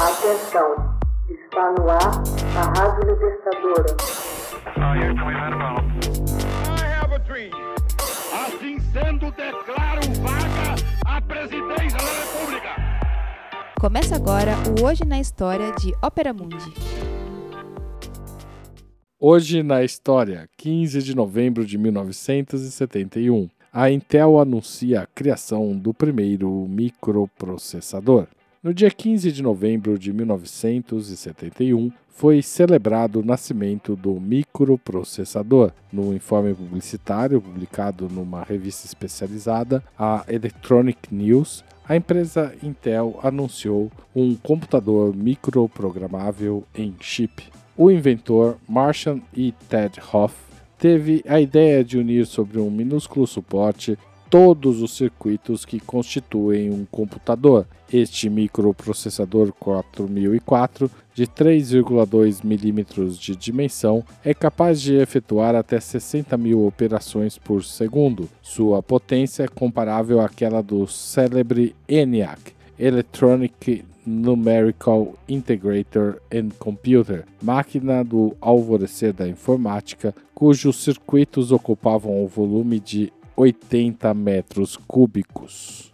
Atenção, está no ar a Rádio Libertadora. Assim sendo, declaro vaga a presidência da República. Começa agora o Hoje na História de Ópera Mundi. Hoje na história, 15 de novembro de 1971, a Intel anuncia a criação do primeiro microprocessador. No dia 15 de novembro de 1971, foi celebrado o nascimento do microprocessador. No informe publicitário publicado numa revista especializada, a Electronic News, a empresa Intel anunciou um computador microprogramável em chip. O inventor Marshall E. Ted Hoff teve a ideia de unir sobre um minúsculo suporte todos os circuitos que constituem um computador. Este microprocessador 4004 de 3,2 mm de dimensão é capaz de efetuar até 60 mil operações por segundo. Sua potência é comparável àquela do célebre ENIAC, Electronic Numerical Integrator and Computer, máquina do alvorecer da informática, cujos circuitos ocupavam o volume de 80 metros cúbicos.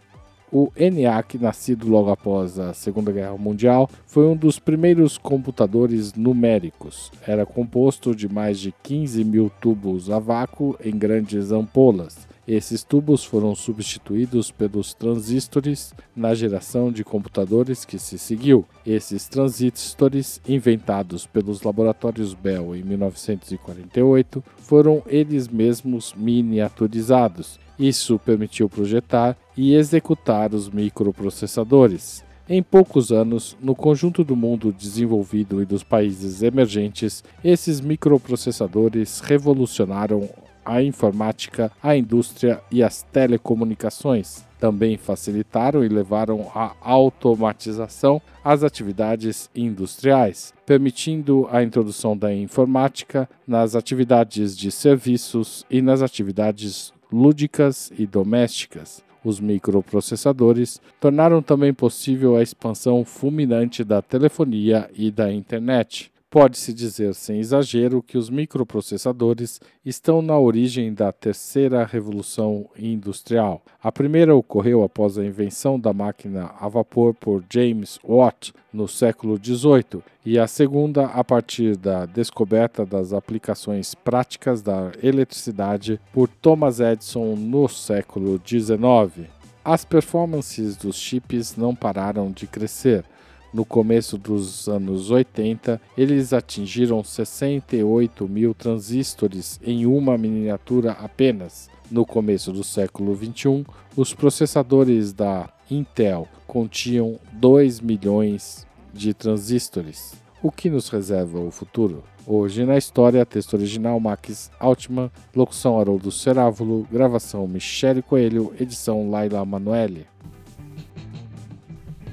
O ENIAC, nascido logo após a Segunda Guerra Mundial, foi um dos primeiros computadores numéricos. Era composto de mais de 15 mil tubos a vácuo em grandes ampolas esses tubos foram substituídos pelos transistores na geração de computadores que se seguiu. Esses transistores, inventados pelos laboratórios Bell em 1948, foram eles mesmos miniaturizados. Isso permitiu projetar e executar os microprocessadores. Em poucos anos, no conjunto do mundo desenvolvido e dos países emergentes, esses microprocessadores revolucionaram a informática, a indústria e as telecomunicações. Também facilitaram e levaram à automatização as atividades industriais, permitindo a introdução da informática nas atividades de serviços e nas atividades lúdicas e domésticas. Os microprocessadores tornaram também possível a expansão fulminante da telefonia e da internet. Pode-se dizer sem exagero que os microprocessadores estão na origem da terceira revolução industrial. A primeira ocorreu após a invenção da máquina a vapor por James Watt no século XVIII e a segunda a partir da descoberta das aplicações práticas da eletricidade por Thomas Edison no século XIX. As performances dos chips não pararam de crescer no começo dos anos 80, eles atingiram 68 mil transistores em uma miniatura apenas. No começo do século 21, os processadores da Intel continham 2 milhões de transistores. O que nos reserva o futuro? Hoje na história, texto original Max Altman, locução Haroldo Cerávulo, gravação Michele Coelho, edição Laila Manoeli.